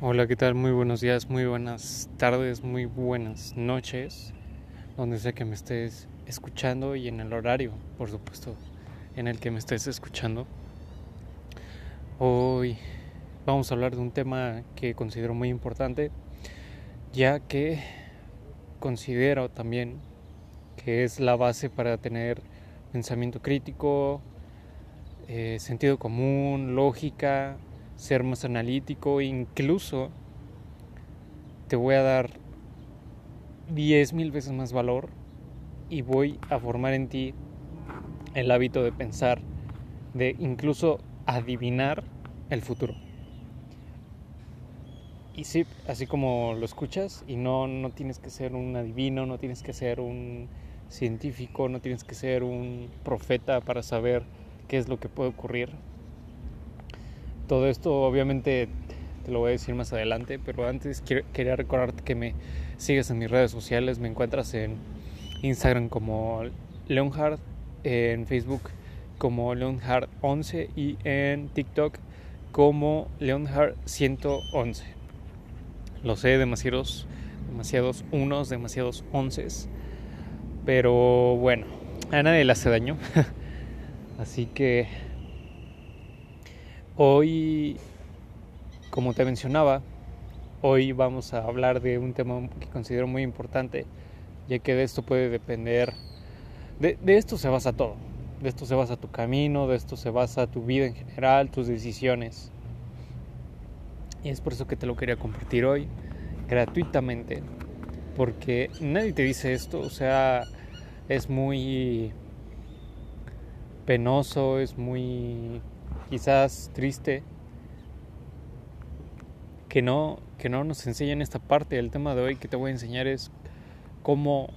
Hola, ¿qué tal? Muy buenos días, muy buenas tardes, muy buenas noches, donde sea que me estés escuchando y en el horario, por supuesto, en el que me estés escuchando. Hoy vamos a hablar de un tema que considero muy importante, ya que considero también que es la base para tener pensamiento crítico, eh, sentido común, lógica, ser más analítico, incluso te voy a dar 10 mil veces más valor y voy a formar en ti el hábito de pensar, de incluso adivinar el futuro. Y sí, así como lo escuchas, y no, no tienes que ser un adivino, no tienes que ser un científico, no tienes que ser un profeta para saber qué es lo que puede ocurrir. Todo esto obviamente te lo voy a decir más adelante, pero antes quería recordarte que me sigues en mis redes sociales, me encuentras en Instagram como Leonhard, en Facebook como Leonhard11 y en TikTok como Leonhard111. Lo sé, demasiados, demasiados unos, demasiados onces, pero bueno, a nadie le hace daño. Así que Hoy, como te mencionaba, hoy vamos a hablar de un tema que considero muy importante, ya que de esto puede depender, de, esto se basa todo, de esto se basa tu camino, de esto se basa tu vida en general, tus decisiones. Y es por eso que te lo quería compartir hoy, gratuitamente, porque nadie te dice esto, o sea, es muy penoso, es muy quizás triste que no, que no nos enseñen esta parte. El tema de hoy que te voy a enseñar es cómo,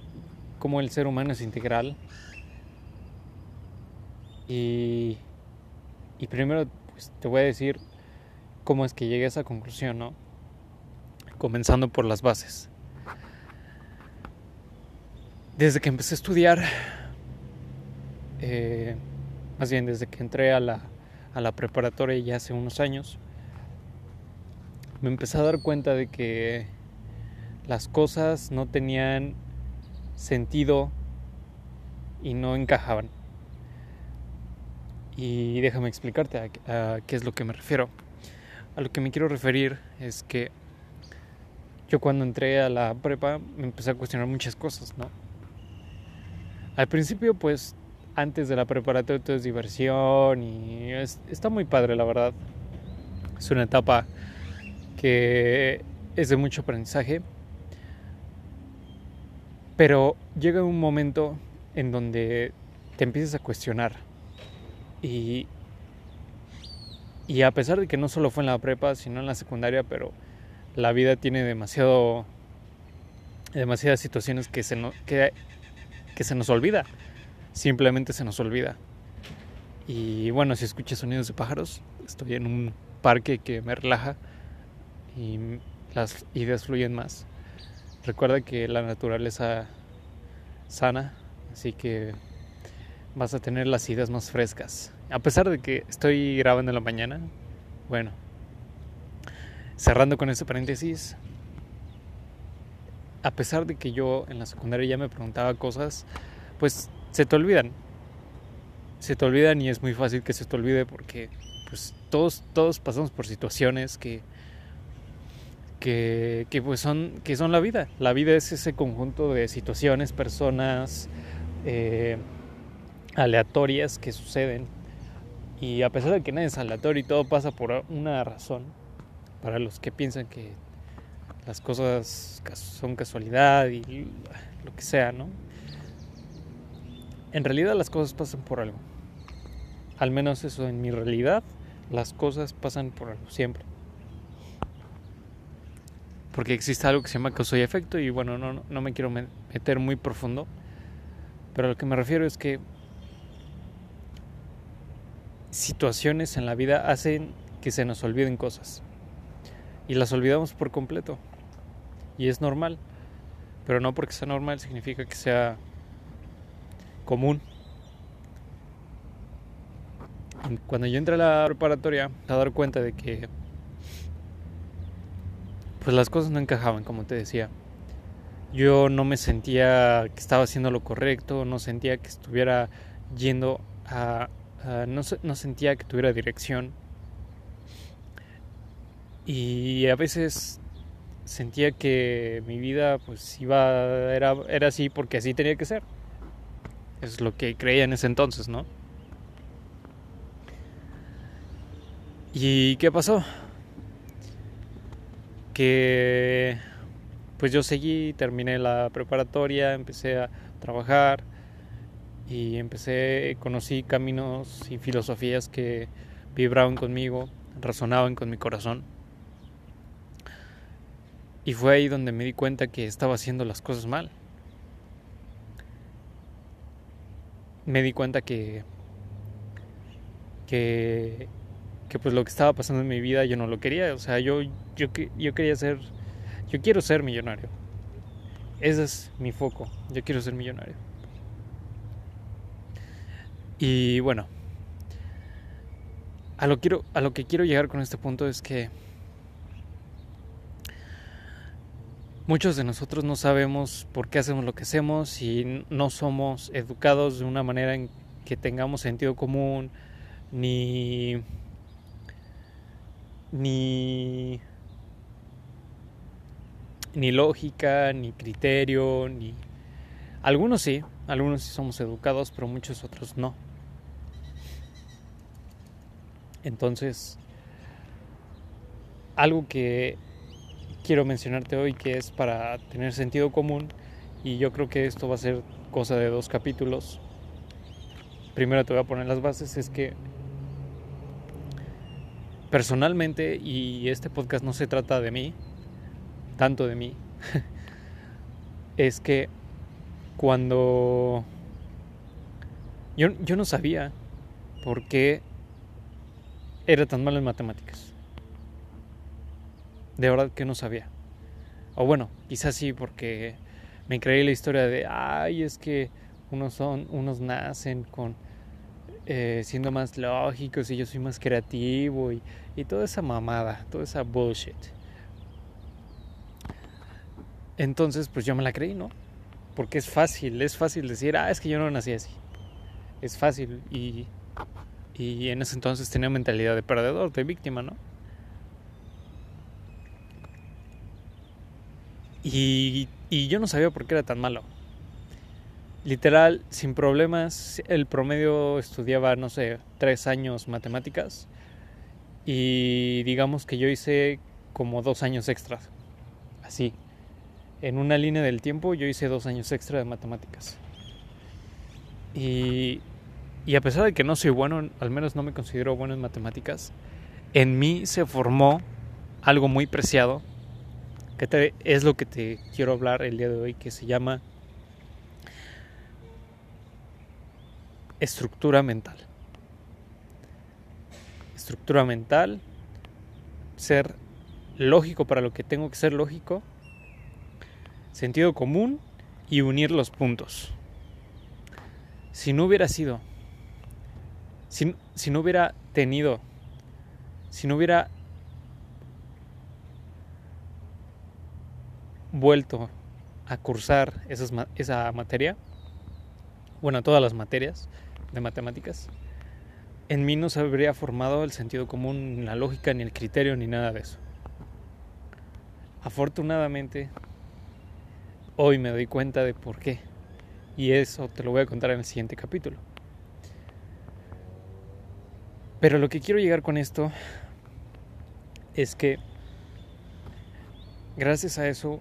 cómo el ser humano es integral. Y, y primero pues, te voy a decir cómo es que llegué a esa conclusión, ¿no? Comenzando por las bases. Desde que empecé a estudiar, eh, más bien desde que entré a la, a la preparatoria ya hace unos años, me empecé a dar cuenta de que las cosas no tenían sentido y no encajaban. Y déjame explicarte a, qué es lo que me refiero. A lo que me quiero referir es que yo cuando entré a la prepa me empecé a cuestionar muchas cosas, ¿no? Al principio pues antes de la preparatoria todo es diversión y está muy padre la verdad. Es una etapa que es de mucho aprendizaje, pero llega un momento en donde te empiezas a cuestionar y, y a pesar de que no solo fue en la prepa, sino en la secundaria, pero la vida tiene demasiado demasiadas situaciones que se, que, que se nos olvida simplemente se nos olvida. Y bueno, si escuchas sonidos de pájaros, estoy en un parque que me relaja y las ideas fluyen más. Recuerda que la naturaleza sana, así que vas a tener las ideas más frescas. A pesar de que estoy grabando en la mañana, bueno, cerrando con ese paréntesis, a pesar de que yo en la secundaria ya me preguntaba cosas, pues se te olvidan. Se te olvidan y es muy fácil que se te olvide porque pues todos, todos pasamos por situaciones que, que, pues son, que son la vida. La vida es ese conjunto de situaciones, personas eh, aleatorias que suceden. Y a pesar de que nada es aleatorio y todo pasa por una razón, para los que piensan que las cosas son casualidad y lo que sea, ¿no? En realidad las cosas pasan por algo. Al menos eso en mi realidad, las cosas pasan por algo siempre. Porque existe algo que se llama causa y efecto y bueno, no, no me quiero meter muy profundo. Pero a lo que me refiero es que situaciones en la vida hacen que se nos olviden cosas. Y las olvidamos por completo. Y es normal. Pero no porque sea normal significa que sea común. Cuando yo entré a la preparatoria, a dar cuenta de que pues las cosas no encajaban, como te decía. Yo no me sentía que estaba haciendo lo correcto, no sentía que estuviera yendo a... no, no sentía que tuviera dirección. Y a veces sentía que mi vida pues iba era, era así porque así tenía que ser. Es lo que creía en ese entonces, ¿no? ¿Y qué pasó? Que pues yo seguí, terminé la preparatoria, empecé a trabajar y empecé, conocí caminos y filosofías que vibraban conmigo, razonaban con mi corazón. Y fue ahí donde me di cuenta que estaba haciendo las cosas mal. Me di cuenta que que que pues lo que estaba pasando en mi vida yo no lo quería, o sea, yo yo yo quería ser yo quiero ser millonario. Ese es mi foco. Yo quiero ser millonario. Y bueno, a lo quiero a lo que quiero llegar con este punto es que muchos de nosotros no sabemos por qué hacemos lo que hacemos y no somos educados de una manera en que tengamos sentido común ni ni ni lógica, ni criterio, ni algunos sí, algunos sí somos educados, pero muchos otros no. Entonces, algo que quiero mencionarte hoy que es para tener sentido común y yo creo que esto va a ser cosa de dos capítulos. Primero te voy a poner las bases, es que personalmente, y este podcast no se trata de mí, tanto de mí, es que cuando yo, yo no sabía por qué era tan malo en matemáticas. De verdad que no sabía. O bueno, quizás sí, porque me creí la historia de, ay, es que unos son, unos nacen con eh, siendo más lógicos y yo soy más creativo y, y toda esa mamada, toda esa bullshit. Entonces, pues yo me la creí, ¿no? Porque es fácil, es fácil decir, ah, es que yo no nací así. Es fácil y, y en ese entonces tenía mentalidad de perdedor, de víctima, ¿no? Y, yo no sabía por qué era tan malo literal, sin problemas, el promedio estudiaba, no sé, tres años matemáticas y digamos que yo hice como dos años extras, así. En una línea del tiempo yo hice dos años extra de matemáticas. Y, y a pesar de que no soy bueno, al menos no me considero bueno en matemáticas, en mí se formó algo muy preciado, es lo que te quiero hablar el día de hoy, que se llama estructura mental. Estructura mental, ser lógico para lo que tengo que ser lógico, sentido común y unir los puntos. Si no hubiera sido, si, no hubiera tenido, si no hubiera vuelto a cursar esa materia, bueno, todas las materias, de matemáticas, en mí no se habría formado el sentido común, la lógica, ni el criterio, ni nada de eso. Afortunadamente, hoy me doy cuenta de por qué. Y eso te lo voy a contar en el siguiente capítulo. Pero lo que quiero llegar con esto es que gracias a eso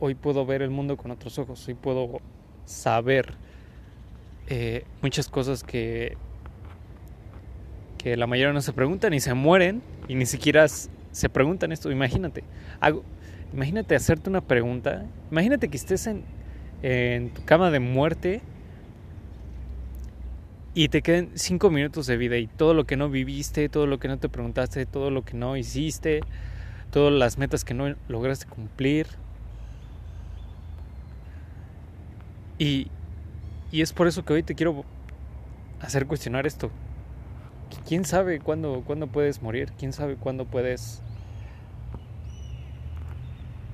hoy puedo ver el mundo con otros ojos, hoy puedo saber eh, muchas cosas que, que la mayoría no se preguntan y se mueren y ni siquiera se preguntan esto. Imagínate, hago, imagínate hacerte una pregunta, imagínate que estés en, en tu cama de muerte y te queden cinco minutos de vida y todo lo que no viviste, todo lo que no te preguntaste, todo lo que no hiciste, todas las metas que no lograste cumplir. Y, y es por eso que hoy te quiero hacer cuestionar esto. ¿Quién sabe cuándo, cuándo puedes morir? ¿Quién sabe cuándo puedes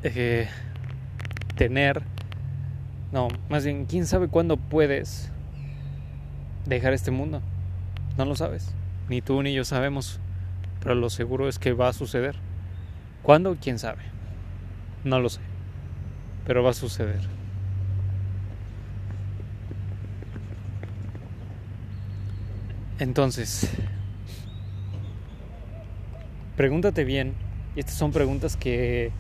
eh, tener, no, más bien, quién sabe cuándo puedes dejar este mundo. No lo sabes. Ni tú ni yo sabemos. Pero lo seguro es que va a suceder. ¿Cuándo? ¿Quién sabe? No lo sé. Pero va a suceder. Entonces, pregúntate bien. Y estas son preguntas que,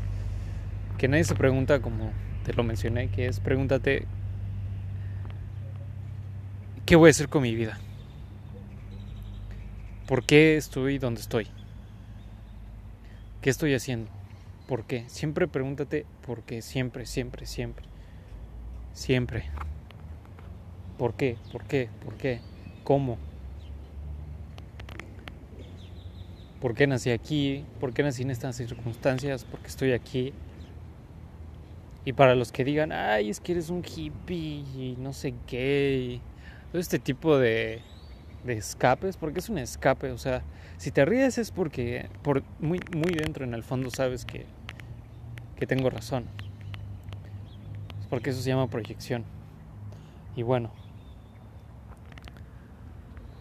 que nadie se pregunta como te lo mencioné, que es pregúntate, ¿qué voy a hacer con mi vida? ¿Por qué estoy donde estoy? ¿Qué estoy haciendo? ¿Por qué? Siempre pregúntate por qué, siempre, siempre, siempre. Siempre. ¿Por qué? ¿Por qué? ¿Por qué? ¿Cómo? Por qué nací aquí, por qué nací en estas circunstancias, por qué estoy aquí. Y para los que digan, ay, es que eres un hippie y no sé qué, todo este tipo de, de escapes, porque es un escape, o sea, si te ríes es porque por muy, muy dentro en el fondo sabes que, que tengo razón. Es porque eso se llama proyección. Y bueno,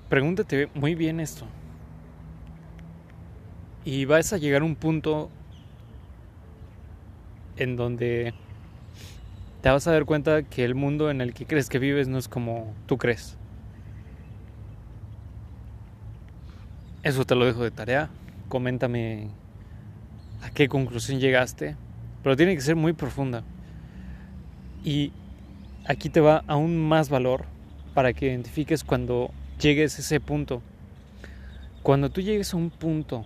pregúntate muy bien esto. Y vas a llegar a un punto en donde te vas a dar cuenta que el mundo en el que crees que vives no es como tú crees. Eso te lo dejo de tarea. Coméntame a qué conclusión llegaste. Pero tiene que ser muy profunda. Y aquí te va aún más valor para que identifiques cuando llegues a ese punto. Cuando tú llegues a un punto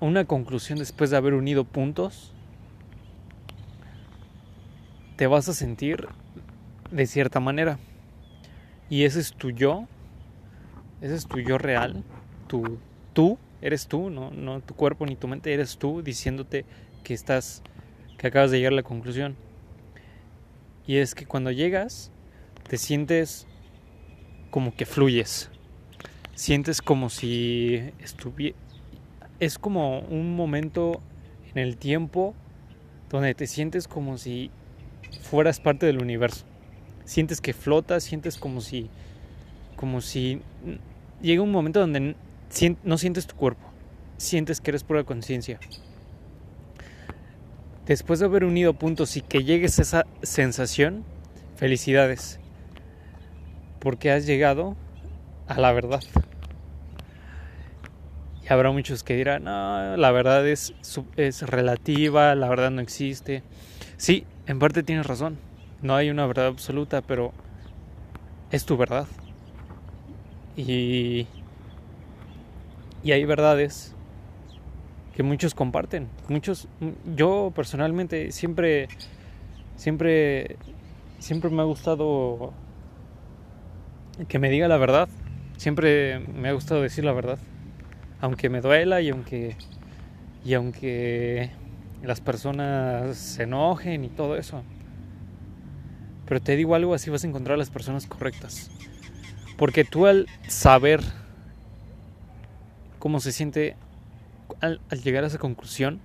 una conclusión después de haber unido puntos, te vas a sentir de cierta manera. Y ese es tu yo, ese es tu yo real, tu, tú, eres tú, no, no tu cuerpo ni tu mente, eres tú diciéndote que estás, que acabas de llegar a la conclusión. Y es que cuando llegas, te sientes como que fluyes. Sientes como si estuviera es como un momento en el tiempo donde te sientes como si fueras parte del universo. Sientes que flotas, sientes como si como si llega un momento donde no sientes tu cuerpo, sientes que eres pura conciencia. Después de haber unido puntos y que llegues a esa sensación, felicidades, porque has llegado a la verdad habrá muchos que dirán, no, la verdad es, es relativa, la verdad no existe. Sí, en parte tienes razón, no hay una verdad absoluta, pero es tu verdad. Y, y hay verdades que muchos comparten. Muchos, yo personalmente siempre, siempre, siempre me ha gustado que me diga la verdad. Siempre me ha gustado decir la verdad aunque me duela y aunque y aunque las personas se enojen y todo eso. Pero te digo algo, así vas a encontrar a las personas correctas. Porque tú al saber cómo se siente al, llegar a esa conclusión,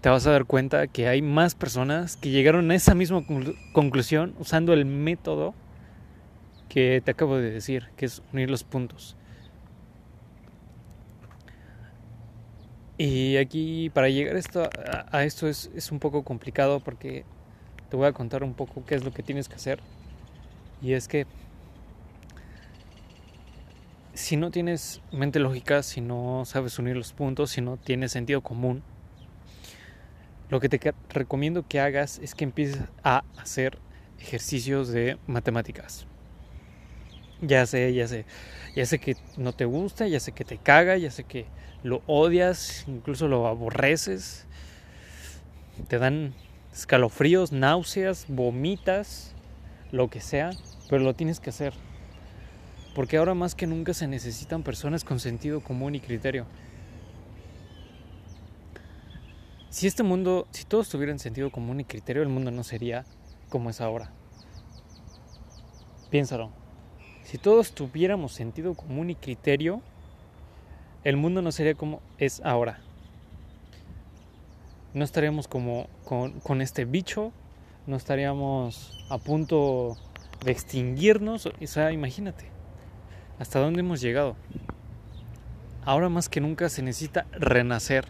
te vas a dar cuenta que hay más personas que llegaron a esa misma conclusión usando el método que te acabo de decir, que es unir los puntos. Y aquí para llegar a, esto es, es, un poco complicado porque te voy a contar un poco qué es lo que tienes que hacer. Y es que si no tienes mente lógica, si no sabes unir los puntos, si no tienes sentido común, lo que te recomiendo que hagas es que empieces a hacer ejercicios de matemáticas. Ya sé, ya sé, ya sé que no te gusta, ya sé que te caga, ya sé que lo odias, incluso lo aborreces, te dan escalofríos, náuseas, vomitas, lo que sea, pero lo tienes que hacer. Porque ahora más que nunca se necesitan personas con sentido común y criterio. Si este mundo, si todos tuvieran sentido común y criterio, el mundo no sería como es ahora. Piénsalo. Si todos tuviéramos sentido común y criterio, el mundo no sería como es ahora. no estaríamos como con, este bicho, no estaríamos a punto de extinguirnos. O sea, imagínate, hasta dónde hemos llegado. Ahora más que nunca se necesita renacer.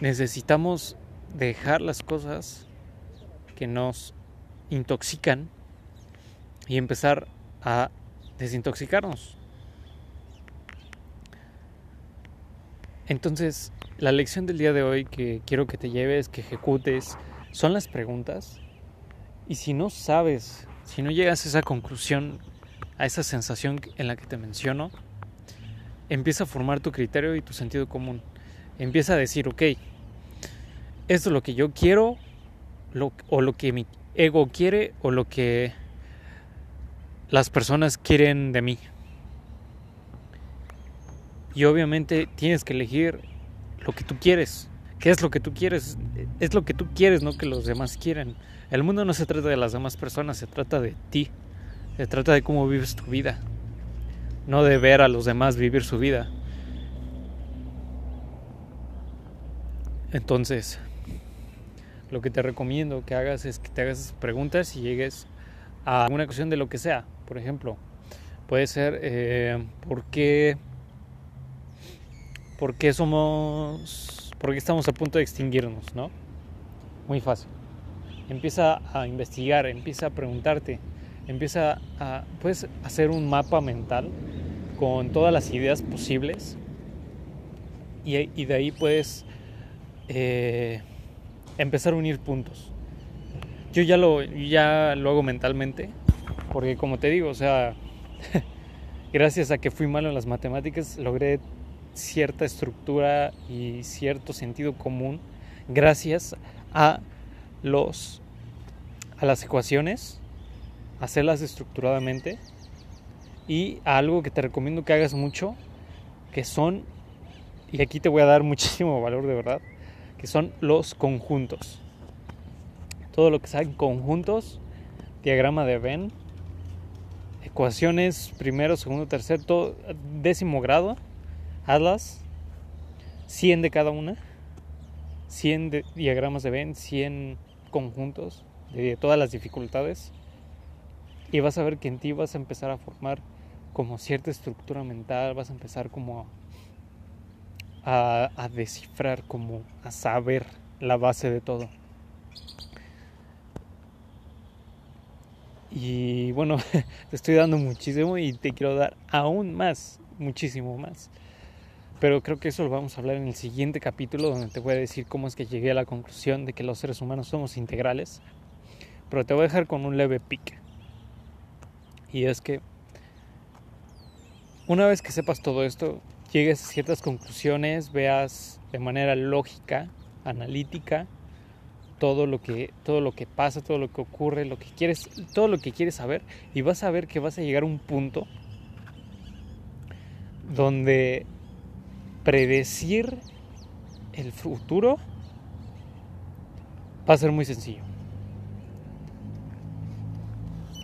Necesitamos dejar las cosas que nos intoxican y empezar a desintoxicarnos. Entonces, la lección del día de hoy que quiero que te lleves, que ejecutes, son las preguntas. Y si no sabes, si no llegas a esa conclusión, a esa sensación en la que te menciono, empieza a formar tu criterio y tu sentido común. Empieza a decir, ok, esto es lo que yo quiero, o lo que mi ego quiere, o lo que las personas quieren de mí. Y obviamente tienes que elegir lo que tú quieres. ¿Qué es lo que tú quieres? Es lo que tú quieres, no que los demás quieren. El mundo no se trata de las demás personas, se trata de ti. Se trata de cómo vives tu vida. No de ver a los demás vivir su vida. Entonces, lo que te recomiendo que hagas es que te hagas preguntas y llegues a una cuestión de lo que sea. Por ejemplo, puede ser eh, ¿por qué, por qué somos, por qué estamos a punto de extinguirnos, ¿no? Muy fácil. Empieza a investigar, empieza a preguntarte, empieza a, puedes hacer un mapa mental con todas las ideas posibles y, y de ahí puedes eh, empezar a unir puntos. Yo ya lo, ya lo hago mentalmente, porque como te digo, o sea, gracias a que fui malo en las matemáticas, logré cierta estructura y cierto sentido común gracias a los a las ecuaciones, hacerlas estructuradamente y a algo que te recomiendo que hagas mucho, que son y aquí te voy a dar muchísimo valor de verdad, que son los conjuntos. Todo lo que sea conjuntos, diagrama de Venn, ecuaciones primero, segundo, tercer, todo, décimo grado, hazlas, 100 de cada una, 100 de diagramas de Venn, 100 conjuntos de todas las dificultades y vas a ver que en ti vas a empezar a formar como cierta estructura mental, vas a empezar como a, descifrar, como a saber la base de todo. Y bueno, te estoy dando muchísimo y te quiero dar aún más, muchísimo más. Pero creo que eso lo vamos a hablar en el siguiente capítulo donde te voy a decir cómo es que llegué a la conclusión de que los seres humanos somos integrales. Pero te voy a dejar con un leve pique. Y es que una vez que sepas todo esto, llegues a ciertas conclusiones, veas de manera lógica, analítica, todo lo que todo lo que pasa, todo lo que ocurre, lo que quieres, todo lo que quieres saber y vas a ver que vas a llegar a un punto donde predecir el futuro va a ser muy sencillo.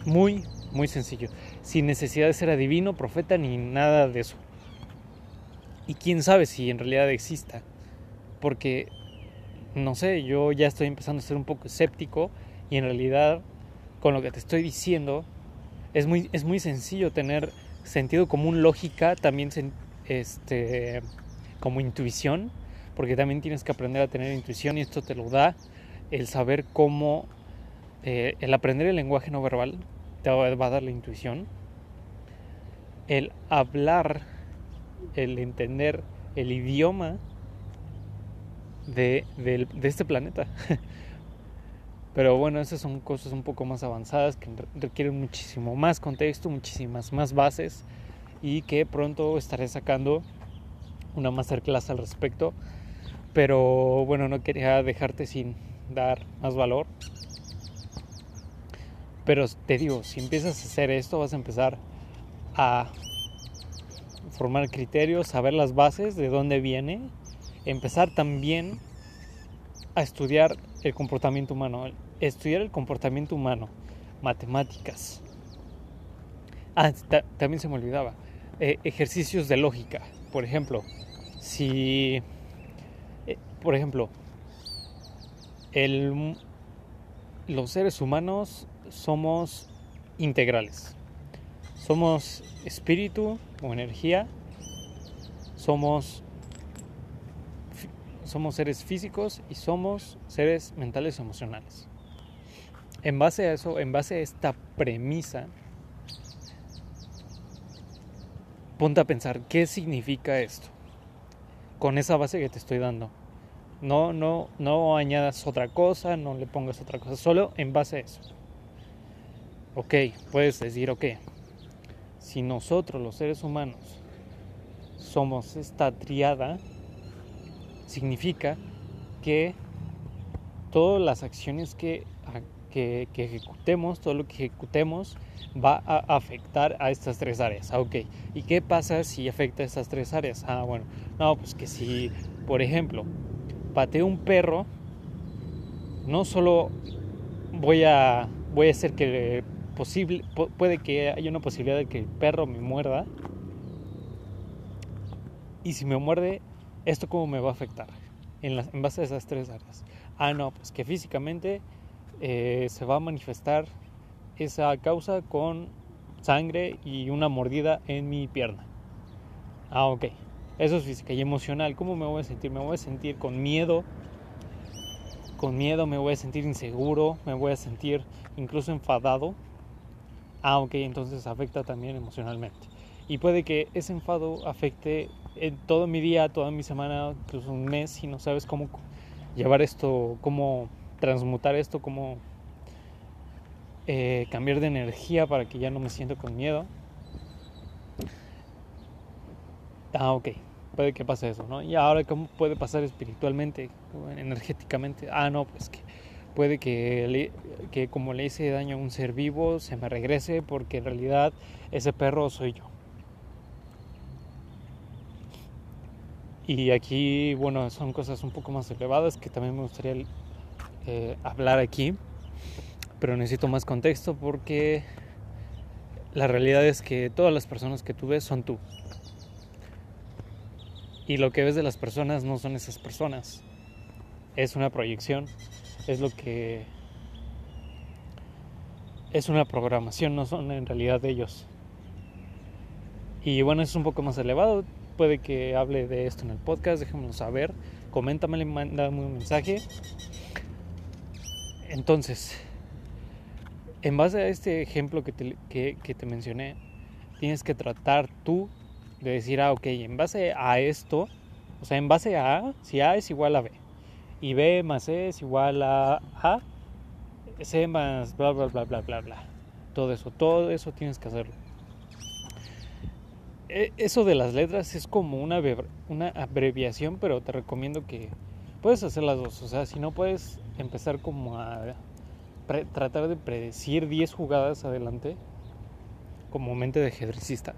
Muy, muy sencillo. Sin necesidad de ser adivino, profeta ni nada de eso. Y quién sabe si en realidad exista. Porque, no sé, yo ya estoy empezando a ser un poco escéptico y en realidad con lo que te estoy diciendo es muy, es muy sencillo tener sentido común, lógica, también este, como intuición, porque también tienes que aprender a tener intuición y esto te lo da el saber cómo, eh, el aprender el lenguaje no verbal te va a dar la intuición, el hablar el entender el idioma de, este planeta. Pero bueno, esas son cosas un poco más avanzadas que requieren muchísimo más contexto, muchísimas más bases y que pronto estaré sacando una masterclass al respecto. Pero bueno, no quería dejarte sin dar más valor. Pero te digo, si empiezas a hacer esto, vas a empezar a formar criterios, saber las bases, de dónde viene, empezar también a estudiar el comportamiento humano, estudiar el comportamiento humano, matemáticas. Ah, también se me olvidaba, eh, ejercicios de lógica, por ejemplo, si eh, por ejemplo, el, los seres humanos somos integrales. Somos espíritu o energía, somos, somos seres físicos y somos seres mentales y emocionales. En base a eso, en base a esta premisa, ponte a pensar qué significa esto con esa base que te estoy dando. No, no, no añadas otra cosa, no le pongas otra cosa, solo en base a eso. Ok, puedes decir, ok, si nosotros los seres humanos somos esta triada, significa que todas las acciones que, que, ejecutemos, todo lo que ejecutemos va a afectar a estas tres áreas. Ah, ok, ¿y qué pasa si afecta a estas tres áreas? Ah, bueno, no, pues que si, por ejemplo, pateo un perro, no solo voy a, voy a hacer que posible, puede que haya una posibilidad de que el perro me muerda. Y si me muerde, ¿esto cómo me va a afectar? En, en base a esas tres áreas. Ah, no, pues que físicamente eh, se va a manifestar esa causa con sangre y una mordida en mi pierna. Ah, ok. Eso es física y emocional. ¿Cómo me voy a sentir? Me voy a sentir con miedo. Con miedo me voy a sentir inseguro, me voy a sentir incluso enfadado. Ah, ok, entonces afecta también emocionalmente. Y puede que ese enfado afecte en todo mi día, toda mi semana, incluso un mes, si no sabes cómo llevar esto, cómo transmutar esto, cómo eh, cambiar de energía para que ya no me siento con miedo. Ah, ok puede que pase eso, ¿no? Y ahora, ¿cómo puede pasar espiritualmente, energéticamente? Ah, no, pues que puede que, que como le hice daño a un ser vivo, se me regrese porque en realidad ese perro soy yo. Y aquí, bueno, son cosas un poco más elevadas que también me gustaría eh, hablar aquí, pero necesito más contexto porque la realidad es que todas las personas que tú ves son tú. Y lo que ves de las personas no son esas personas. Es una proyección. Es lo que... Es una programación, no son en realidad ellos. Y bueno, es un poco más elevado. Puede que hable de esto en el podcast, déjenmelo saber. Coméntame, mándame un mensaje. Entonces, en base a este ejemplo que te, que te mencioné, tienes que tratar tú de decir, ah, ok, en base a esto, o sea, en base a A, si A es igual a B, y B más C es igual a A, C más bla, bla, bla, bla, bla, bla. Todo eso, todo eso tienes que hacerlo. E, eso de las letras es como una, una abreviación, pero te recomiendo que puedes hacer las dos. O sea, si no puedes empezar como a tratar de predecir 10 jugadas adelante, como mente de ajedrecista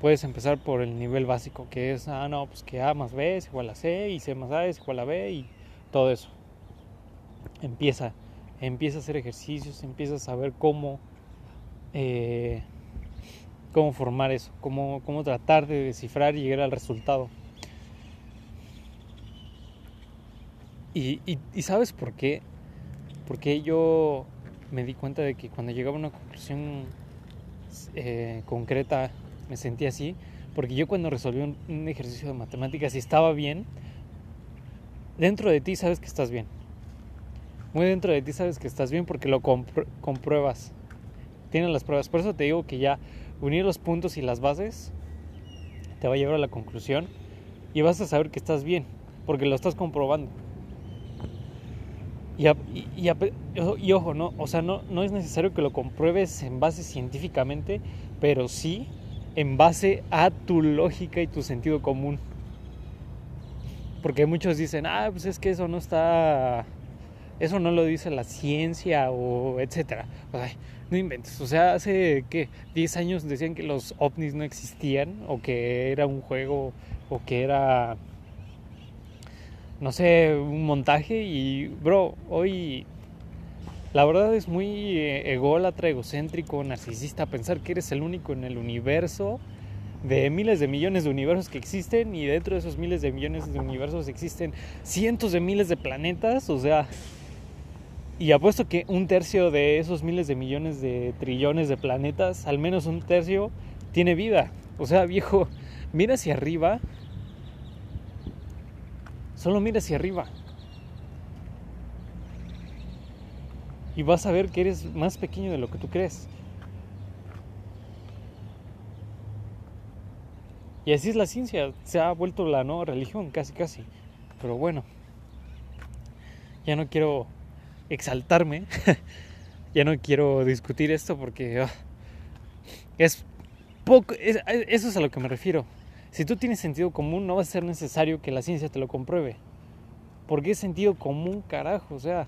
puedes empezar por el nivel básico, que es, ah, no, pues que A más B es igual a C y C más A es igual a B y todo eso. Empieza, empieza a hacer ejercicios, empieza a saber cómo, eh, cómo formar eso, cómo, cómo tratar de descifrar y llegar al resultado. Y, sabes por qué? Porque yo me di cuenta de que cuando llegaba a una conclusión eh, concreta me sentí así, porque yo cuando resolví un, ejercicio de matemáticas y estaba bien, dentro de ti sabes que estás bien. Muy dentro de ti sabes que estás bien porque lo compruebas. Tienes las pruebas. Por eso te digo que ya unir los puntos y las bases te va a llevar a la conclusión y vas a saber que estás bien porque lo estás comprobando. Y, y, ojo, no, o sea, no, no es necesario que lo compruebes en base científicamente, pero sí en base a tu lógica y tu sentido común. Porque muchos dicen, ah, pues es que eso no está, eso no lo dice la ciencia o etcétera. no inventes, o sea, hace que 10 años decían que los ovnis no existían o que era un juego o que era no sé, un montaje y bro, hoy la verdad es muy eh, ególatra, egocéntrico, narcisista, pensar que eres el único en el universo de miles de millones de universos que existen y dentro de esos miles de millones de universos existen cientos de miles de planetas, o sea, y apuesto que un tercio de esos miles de millones de trillones de planetas, al menos un tercio, tiene vida. O sea, viejo, mira hacia arriba. Solo mira hacia arriba. Y vas a ver que eres más pequeño de lo que tú crees. Y así es la ciencia, se ha vuelto la nueva religión, casi casi. Pero bueno, ya no quiero exaltarme, ya no quiero discutir esto porque ah, es poco, eso es a lo que me refiero. Si tú tienes sentido común, no va a ser necesario que la ciencia te lo compruebe. Porque es sentido común, carajo, o sea.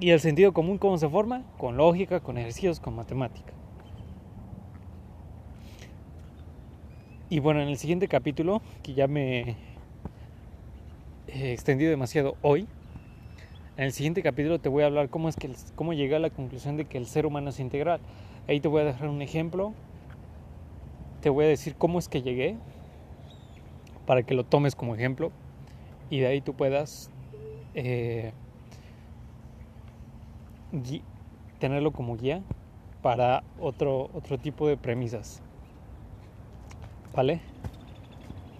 ¿Y el sentido común cómo se forma? Con lógica, con ejercicios, con matemática. Y bueno, en el siguiente capítulo, que ya me he extendido demasiado hoy, en el siguiente capítulo te voy a hablar cómo es que cómo llegué a la conclusión de que el ser humano es integral. Ahí te voy a dejar un ejemplo. Te voy a decir cómo es que llegué para que lo tomes como ejemplo y de ahí tú puedas eh, tenerlo como guía para otro, otro tipo de premisas. ¿Vale?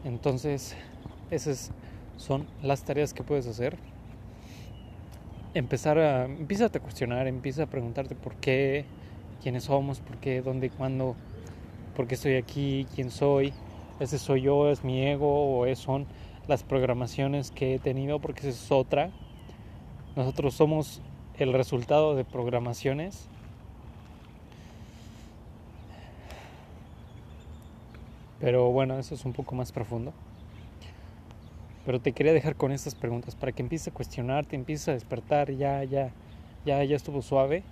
Entonces, esas son las tareas que puedes hacer. Empezar a, empieza a cuestionar, empieza a preguntarte por qué, quiénes somos, por qué, dónde, cuándo, por qué estoy aquí, quién soy, ese soy yo, es mi ego o es, son las programaciones que he tenido, porque esa es otra. Nosotros somos el resultado de programaciones Pero bueno, eso es un poco más profundo. Pero te quería dejar con estas preguntas para que empieces a cuestionarte, empieces a despertar. Ya, ya, ya, ya estuvo suave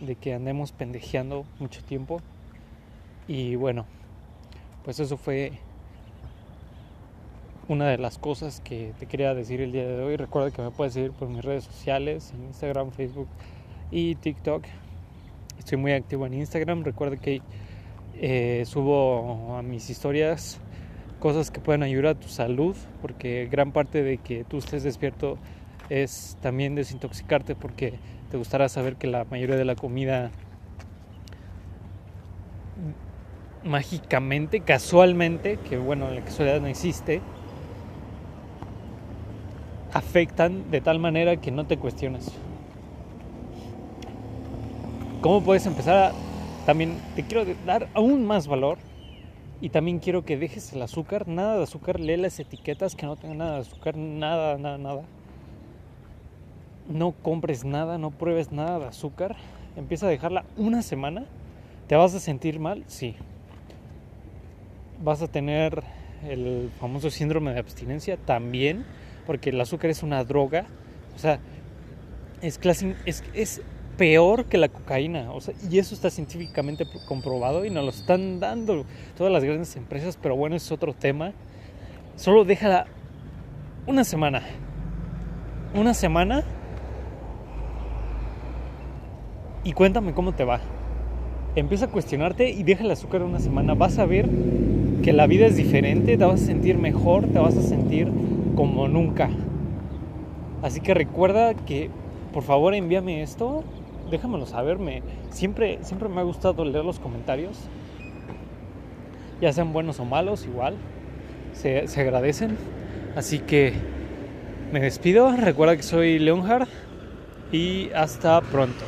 de que andemos pendejeando mucho tiempo. Y bueno, pues eso fue una de las cosas que te quería decir el día de hoy. Recuerda que me puedes seguir por mis redes sociales, en Instagram, Facebook y TikTok. Estoy muy activo en Instagram. Recuerda que eh, subo a mis historias cosas que pueden ayudar a tu salud, porque gran parte de que tú estés despierto es también desintoxicarte, porque te gustará saber que la mayoría de la comida mágicamente, casualmente, que bueno, la casualidad no existe, afectan de tal manera que no te cuestiones. ¿Cómo puedes empezar a también te quiero dar aún más valor y también quiero que dejes el azúcar, nada de azúcar, lee las etiquetas que no tengan nada de azúcar, nada, nada, nada. No compres nada, no pruebes nada de azúcar. Empieza a dejarla una semana. ¿Te vas a sentir mal? Sí. ¿Vas a tener el famoso síndrome de abstinencia? También, porque el azúcar es una droga. O sea, es, es, es peor que la cocaína. O sea, y eso está científicamente comprobado y nos lo están dando todas las grandes empresas, pero bueno, es otro tema. Solo déjala una semana. Una semana. Y cuéntame cómo te va. Empieza a cuestionarte y deja el azúcar una semana. Vas a ver que la vida es diferente, te vas a sentir mejor, te vas a sentir como nunca. Así que recuerda que por favor envíame esto déjamelo saber. siempre, siempre me ha gustado leer los comentarios. Ya sean buenos o malos, igual. Se, se agradecen. Así que me despido. Recuerda que soy Leonhard. Y hasta pronto.